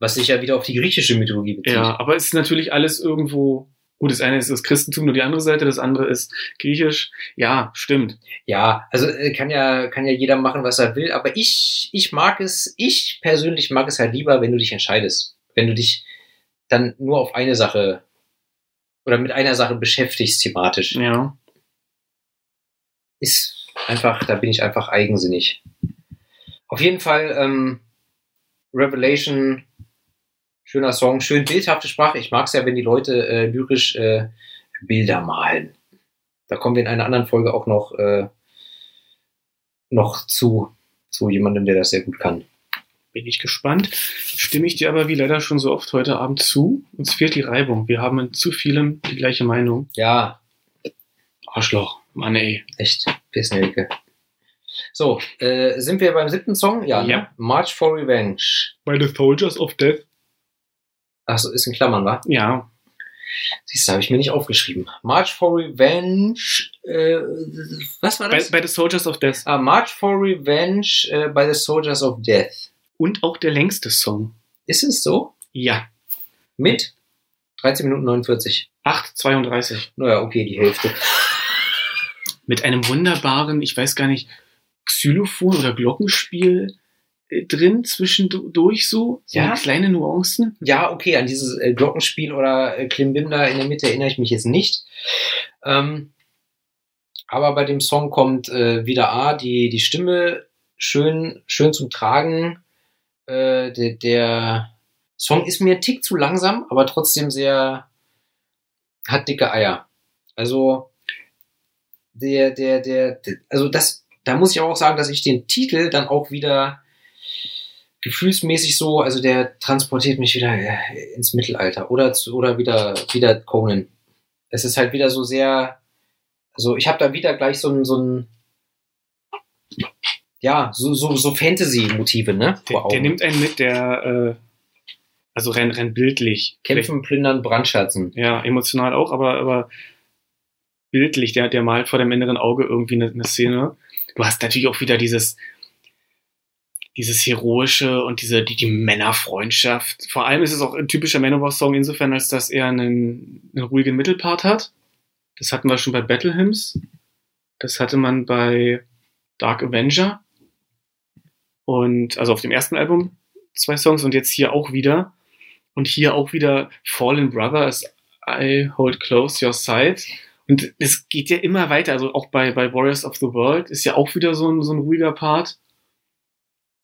Was sich ja wieder auf die griechische Mythologie bezieht. Ja, aber es ist natürlich alles irgendwo. Gut, das eine ist das Christentum, nur die andere Seite, das andere ist griechisch. Ja, stimmt. Ja, also äh, kann ja, kann ja jeder machen, was er will, aber ich, ich mag es, ich persönlich mag es halt lieber, wenn du dich entscheidest. Wenn du dich dann nur auf eine Sache oder mit einer Sache beschäftigst thematisch. Ja. Ist einfach, da bin ich einfach eigensinnig. Auf jeden Fall, ähm, Revelation, schöner Song, schön bildhafte Sprache. Ich mag es ja, wenn die Leute äh, lyrisch äh, Bilder malen. Da kommen wir in einer anderen Folge auch noch, äh, noch zu, zu jemandem, der das sehr gut kann. Bin ich gespannt. Stimme ich dir aber wie leider schon so oft heute Abend zu. Uns fehlt die Reibung. Wir haben in zu vielem die gleiche Meinung. Ja, Arschloch. Mann ey. echt, Pissnelke. So, äh, sind wir beim siebten Song? Ja, ne? Ja. March for Revenge. Bei The Soldiers of Death. Achso, ist in Klammern, wa? Ja. Siehst du, habe ich mir nicht aufgeschrieben. March for Revenge, äh, was war das? bei The Soldiers of Death. ah, March for Revenge äh, by the Soldiers of Death. Und auch der längste Song. Ist es so? Ja. Mit 13 Minuten 49. 8,32. Naja, okay, die Hälfte. Mit einem wunderbaren, ich weiß gar nicht, Xylophon oder Glockenspiel drin zwischendurch so. So Ja. kleine Nuancen. Ja, okay, an dieses äh, Glockenspiel oder äh, Klimbim da in der Mitte erinnere ich mich jetzt nicht. Ähm, aber bei dem Song kommt äh, wieder A, die, die Stimme schön, schön zum Tragen. Äh, der, der Song ist mir ein Tick zu langsam, aber trotzdem sehr, hat dicke Eier. Also, der, der, der, der also das, da muss ich auch sagen, dass ich den Titel dann auch wieder gefühlsmäßig so, also der transportiert mich wieder äh, ins Mittelalter oder zu, oder wieder wieder Conan. Es ist halt wieder so sehr, also ich habe da wieder gleich so ein so ein ja so so so Fantasy-Motive ne Der, der nimmt einen mit, der, äh, also rein, rein bildlich. Kämpfen, plündern, brandschatzen. Ja, emotional auch, aber, aber bildlich, der, der malt vor dem inneren Auge irgendwie eine, eine Szene. Du hast natürlich auch wieder dieses, dieses Heroische und diese, die, die Männerfreundschaft. Vor allem ist es auch ein typischer Manowar-Song insofern, als dass er einen, einen ruhigen Mittelpart hat. Das hatten wir schon bei Battle Hymns. Das hatte man bei Dark Avenger. Und, also auf dem ersten Album zwei Songs und jetzt hier auch wieder. Und hier auch wieder Fallen Brother as I hold close your side. Und es geht ja immer weiter. Also auch bei, bei Warriors of the World ist ja auch wieder so ein, so ein ruhiger Part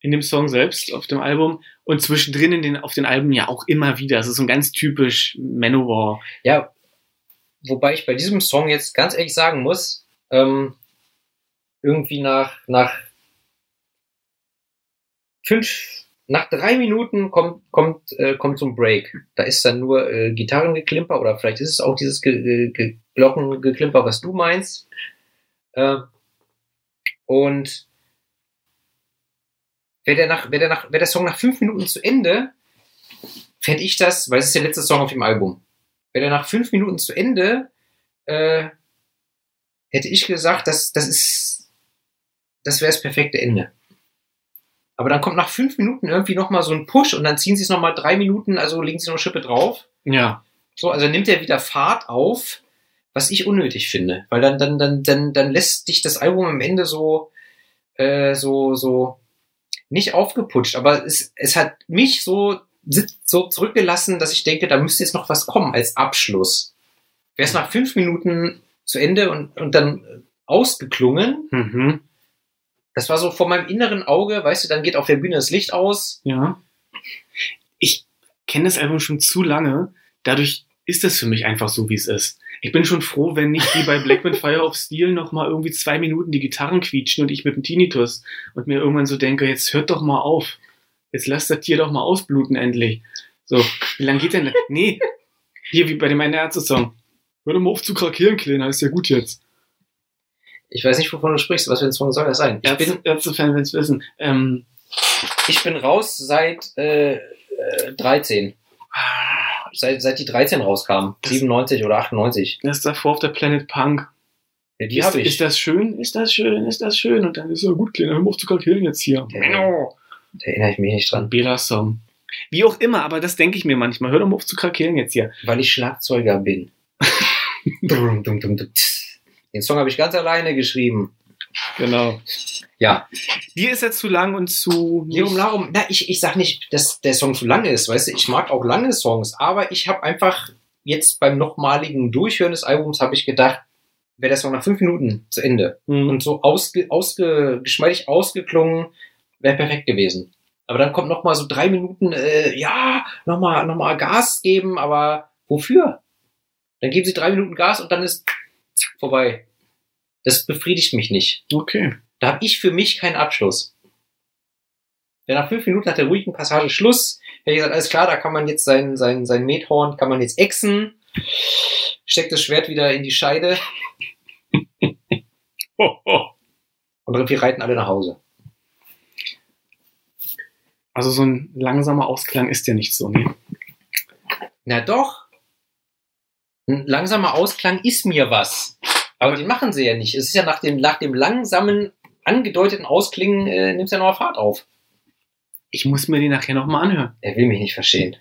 in dem Song selbst auf dem Album. Und zwischendrin in den, auf den Alben ja auch immer wieder. Es ist so ein ganz typisch Manowar. Ja, wobei ich bei diesem Song jetzt ganz ehrlich sagen muss, ähm, irgendwie nach, nach fünf, nach drei Minuten kommt, kommt, äh, kommt so ein Break. Da ist dann nur äh, Gitarrengeklimper oder vielleicht ist es auch dieses Ge Ge Ge Glockengeklimper, was du meinst. Äh, und wäre der, nach, wär der, nach, wär der Song nach fünf Minuten zu Ende, fände ich das, weil es ist der letzte Song auf dem Album. Wäre der nach fünf Minuten zu Ende, äh, hätte ich gesagt, das, das ist, das wäre das perfekte Ende. Aber dann kommt nach fünf Minuten irgendwie nochmal so ein Push und dann ziehen sie es nochmal drei Minuten, also legen sie noch eine Schippe drauf. Ja. So, also nimmt er wieder Fahrt auf, was ich unnötig finde. Weil dann, dann, dann, dann, dann lässt dich das Album am Ende so, äh, so, so nicht aufgeputscht, aber es, es hat mich so, so zurückgelassen, dass ich denke, da müsste jetzt noch was kommen als Abschluss. Wäre es nach fünf Minuten zu Ende und, und dann ausgeklungen, Mhm. das war so vor meinem inneren Auge, weißt du, dann geht auf der Bühne das Licht aus. Ja. Ich kenne das Album schon zu lange. Dadurch ist es für mich einfach so, wie es ist. Ich bin schon froh, wenn nicht wie bei Black Wind Fire of Steel noch mal irgendwie zwei Minuten die Gitarren quietschen und ich mit dem Tinnitus und mir irgendwann so denke, jetzt hört doch mal auf. jetzt lass das Tier doch mal ausbluten endlich. So, wie lange geht denn das? Nee, hier wie bei dem einen Ärzte-Song. Hör doch mal auf zu krakieren, Kleiner, ist ja gut jetzt. Ich weiß nicht, wovon du sprichst. Was für ein Song soll das sein? Ich bin, Ärzte, Ärzte-Fan will's wissen. Ähm, ich bin raus seit äh, äh, 13. Seit, seit die 13 rauskam. Das- 97 oder 98. das ist davor auf der Planet Punk. Ja, die ist, habe ich. ist das schön? Ist das schön? Ist das schön? Und dann ist ja gut, Kleiner, hör mal auf zu krakieren jetzt hier. Ja. Da erinnere ich mich nicht dran. Bela-Song. Wie auch immer, aber das denke ich mir manchmal. Hör doch mal auf zu krakieren jetzt hier. Weil ich Schlagzeuger bin. Den Song habe ich ganz alleine geschrieben. Genau. Ja. Dir ist er zu lang und zu. Lirum Larum, na, ich, ich sag nicht, dass der Song zu lang ist, weißt du, ich mag auch lange Songs, aber ich habe einfach jetzt beim nochmaligen Durchhören des Albums habe ich gedacht, wäre der Song nach fünf Minuten zu Ende Mhm. und so ausge, ausge, geschmeidig ausgeklungen, wäre perfekt gewesen. Aber dann kommt noch mal so drei Minuten, äh, ja, noch mal, noch mal Gas geben, aber wofür? Dann geben sie drei Minuten Gas und dann ist zack, vorbei. Das befriedigt mich nicht. Okay. Da habe ich für mich keinen Abschluss. Wenn nach fünf Minuten nach der ruhigen Passage Schluss, hätte ich gesagt, alles klar, da kann man jetzt sein, sein, sein Methorn, kann man jetzt exen, steckt das Schwert wieder in die Scheide und wir reiten alle nach Hause. Also so ein langsamer Ausklang ist ja nicht so, ne? Na doch. Ein langsamer Ausklang ist mir was. Aber den machen sie ja nicht. Es ist ja nach dem, nach dem langsamen, angedeuteten Ausklingen, äh, nimmt es ja noch Fahrt auf. Ich muss mir den nachher nochmal anhören. Er will mich nicht verstehen.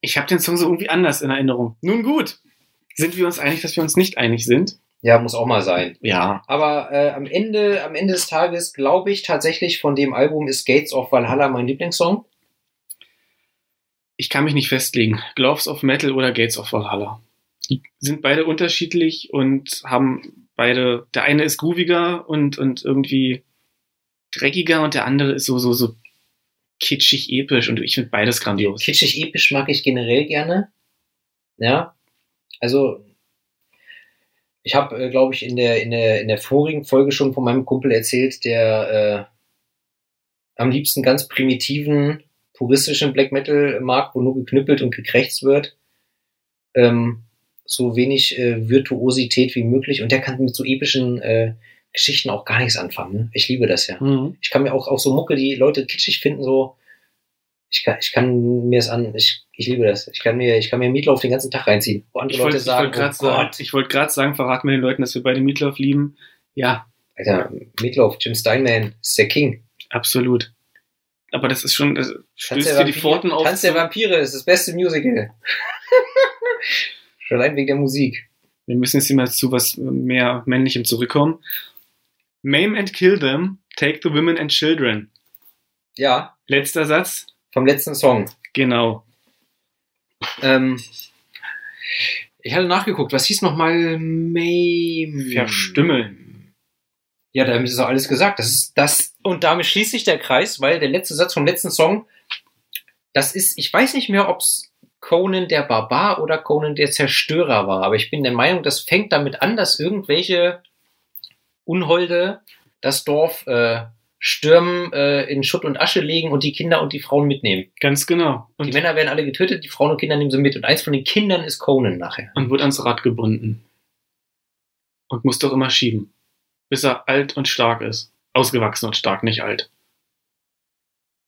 Ich habe den Song so irgendwie anders in Erinnerung. Nun gut. Sind wir uns einig, dass wir uns nicht einig sind? Ja, muss auch mal sein. Ja. Aber äh, am Ende, am Ende des Tages glaube ich tatsächlich von dem Album ist Gates of Valhalla mein Lieblingssong. Ich kann mich nicht festlegen. Gloves of Metal oder Gates of Valhalla. Die sind beide unterschiedlich und haben beide, der eine ist grooviger und, und irgendwie dreckiger und der andere ist so, so, so kitschig episch und ich finde beides grandios. Kitschig episch mag ich generell gerne. Ja. Also ich habe, äh, glaube ich, in der, in, der, in der vorigen Folge schon von meinem Kumpel erzählt, der äh, am liebsten ganz primitiven, puristischen Black Metal mag, wo nur geknüppelt und gekrächzt wird. Ähm, so wenig äh, Virtuosität wie möglich. Und der kann mit so epischen äh, Geschichten auch gar nichts anfangen. Ne? Ich liebe das ja. Mhm. Ich kann mir auch, auch so Mucke, die Leute kitschig finden, so. Ich kann, ich kann mir das an, ich, ich liebe das. Ich kann mir, ich kann mir Meatloaf den ganzen Tag reinziehen. Wo andere Ich wollte Leute sagen, wollt gerade oh sagen, Gott, ich wollte gerade sagen, verraten wir den Leuten, dass wir beide Meatloaf lieben. Ja, Alter, Meatloaf, Jim Steinman, ist der King. absolut. Aber das ist schon, das stößt dir die Pforten auf. Tanz der Vampire ist das beste Musical. Schon allein wegen der Musik. Wir müssen jetzt immer zu was mehr Männlichem zurückkommen. Maim and kill them, take the women and children. Ja, Letzter Satz. vom letzten Song. Genau. Ähm, ich hatte nachgeguckt, was hieß nochmal May? Verstümmeln. Ja, damit ist auch alles gesagt. Das ist das, und damit schließt sich der Kreis, weil der letzte Satz vom letzten Song, das ist, ich weiß nicht mehr, ob's Conan der Barbar oder Conan der Zerstörer war, aber ich bin der Meinung, das fängt damit an, dass irgendwelche Unholde das Dorf äh, stürmen, äh, in Schutt und Asche legen und die Kinder und die Frauen mitnehmen. Ganz genau. Die Und, Männer werden alle getötet, die Frauen und Kinder nehmen sie mit und eins von den Kindern ist Conan nachher. und wird ans Rad gebunden. Und muss doch immer schieben. Bis er alt und stark ist. Ausgewachsen und stark, nicht alt.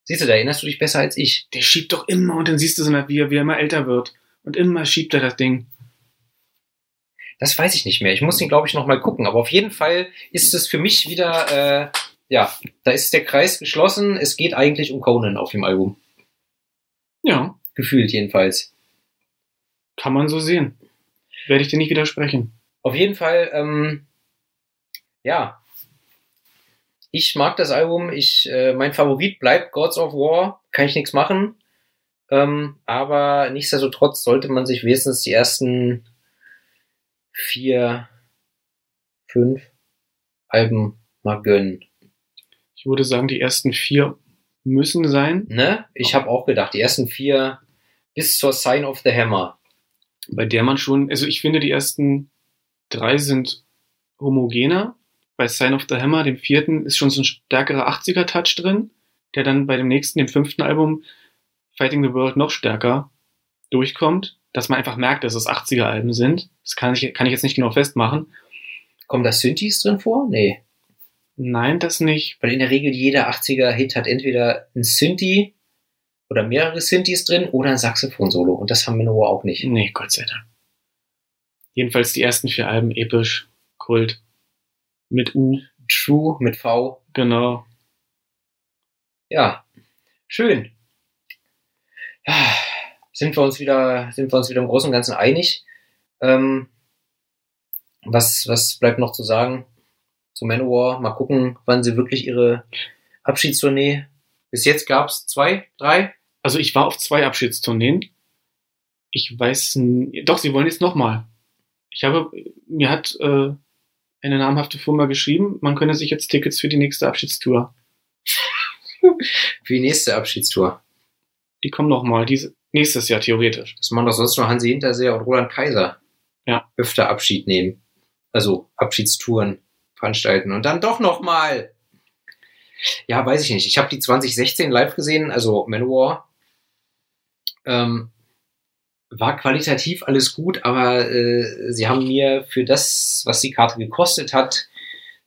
Siehst du, da erinnerst du dich besser als ich. Der schiebt doch immer und dann siehst du so, wie er, wie er immer älter wird. Und immer schiebt er das Ding. Das weiß ich nicht mehr. Ich muss ihn, glaube ich, noch mal gucken. Aber auf jeden Fall ist es für mich wieder, äh, ja, da ist der Kreis geschlossen. Es geht eigentlich um Conan auf dem Album. Ja, Gefühlt jedenfalls. kann man so sehen. Werde ich dir nicht widersprechen. Auf jeden Fall, ähm, ja. Ich mag das Album. Ich, äh, mein Favorit bleibt Gods of War. Kann ich nichts machen. Ähm, aber nichtsdestotrotz sollte man sich wenigstens die ersten vier, fünf Alben mal gönnen. Ich würde sagen, die ersten vier müssen sein. Ne? Ich habe auch gedacht, die ersten vier bis zur Sign of the Hammer. bei der man schon, also ich finde, die ersten drei sind homogener. Bei Sign of the Hammer, dem vierten, ist schon so ein stärkerer 80er-Touch drin. der dann bei dem nächsten, dem fünften Album, Fighting the World, noch stärker durchkommt, dass man einfach merkt, dass es 80er-Alben sind. Das kann ich, kann ich jetzt nicht genau festmachen. Kommen da Synthes drin vor? Nee. Nein, das nicht. Weil in der Regel jeder 80er-Hit hat entweder ein Synthi oder mehrere Synthes drin oder ein Saxophon-Solo. Und das haben wir nur auch nicht. Nee, Gott sei Dank. Jedenfalls die ersten vier Alben episch, Kult. Mit U. True mit V. Genau. Ja, schön. Ja, sind wir uns wieder, sind wir uns wieder im Großen und Ganzen einig. Ähm, was, was bleibt noch zu sagen zu Manowar? Mal gucken, wann sie wirklich ihre Abschiedstournee. Bis jetzt gab es zwei, drei. Also ich war auf zwei Abschiedstourneen. Ich weiß, doch, sie wollen jetzt nochmal. Ich habe, mir hat äh, eine namhafte Firma geschrieben, man könne sich jetzt Tickets für die nächste Abschiedstour. Für die nächste Abschiedstour. Die kommen nochmal, diese, nächstes Jahr theoretisch. Das machen doch sonst nur Hansi Hinterseher und Roland Kaiser. Ja. Öfter Abschied nehmen. Also Abschiedstouren veranstalten. Und dann doch nochmal. Ja, weiß ich nicht. Ich habe die 2016 live gesehen, also Manowar. Ähm, war qualitativ alles gut, aber äh, sie haben mir für das, was die Karte gekostet hat,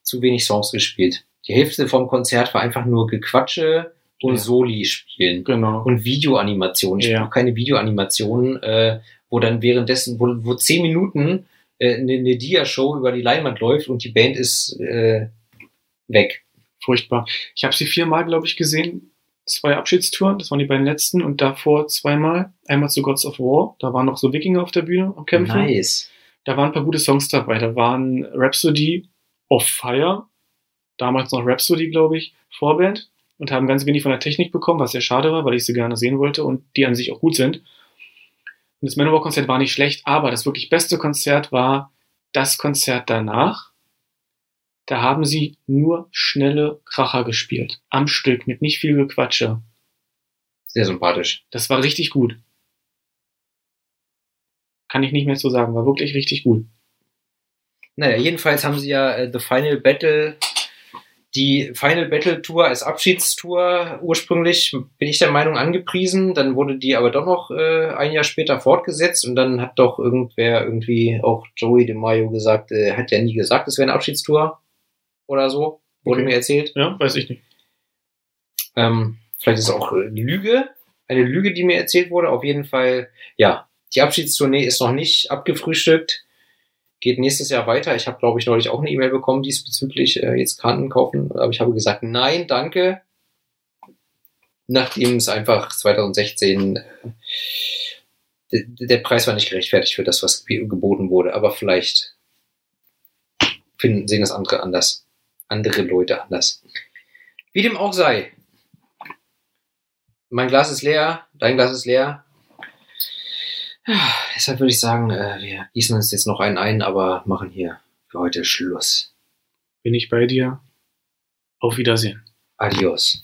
zu wenig Songs gespielt. Die Hälfte vom Konzert war einfach nur Gequatsche und Ja. Soli spielen Genau. und Videoanimationen. Ich Ja. brauche keine Videoanimationen, äh, wo dann währenddessen, wo, wo zehn Minuten äh, eine, eine Dia-Show über die Leinwand läuft und die Band ist äh, weg. Furchtbar. Ich habe sie viermal, glaube ich, gesehen. Zwei Abschiedstouren, das waren die beiden letzten. Und davor zweimal. Einmal zu Gods of War. Da waren noch so Wikinger auf der Bühne am Kämpfen. Nice. Da waren ein paar gute Songs dabei. Da waren Rhapsody of Fire. Damals noch Rhapsody, glaube ich, Vorband. Und haben ganz wenig von der Technik bekommen, was sehr schade war, weil ich sie gerne sehen wollte und die an sich auch gut sind. Und das Manowar-Konzert war nicht schlecht, aber das wirklich beste Konzert war das Konzert danach. Da haben sie nur schnelle Kracher gespielt. Am Stück, mit nicht viel Gequatsche. Sehr sympathisch. Das war richtig gut. Kann ich nicht mehr zu sagen. War wirklich richtig gut. Naja, jedenfalls haben sie ja äh, The Final Battle, die Final Battle Tour als Abschiedstour ursprünglich, bin ich der Meinung, angepriesen. Dann wurde die aber doch noch äh, ein Jahr später fortgesetzt und dann hat doch irgendwer irgendwie, auch Joey DeMaio gesagt, äh, hat ja nie gesagt, es wäre eine Abschiedstour oder so, wurde Okay. mir erzählt. Ja, weiß ich nicht. Ähm, vielleicht ist es auch äh, Lüge, eine Lüge, die mir erzählt wurde. Auf jeden Fall, ja, die Abschiedstournee ist noch nicht abgefrühstückt. Geht nächstes Jahr weiter. Ich habe, glaube ich, neulich auch eine E-Mail bekommen diesbezüglich, äh, jetzt Karten kaufen. Aber ich habe gesagt, nein, danke. Nachdem es einfach 2016 äh, der Preis war nicht gerechtfertigt für das, was ge- geboten wurde. Aber vielleicht finden, sehen das andere anders. Andere Leute anders. Wie dem auch sei. Mein Glas ist leer, dein Glas ist leer. Ja, Deshalb würde ich sagen, äh, wir gießen uns jetzt noch einen ein, aber machen hier für heute Schluss. Bin ich bei dir. Auf Wiedersehen. Adios.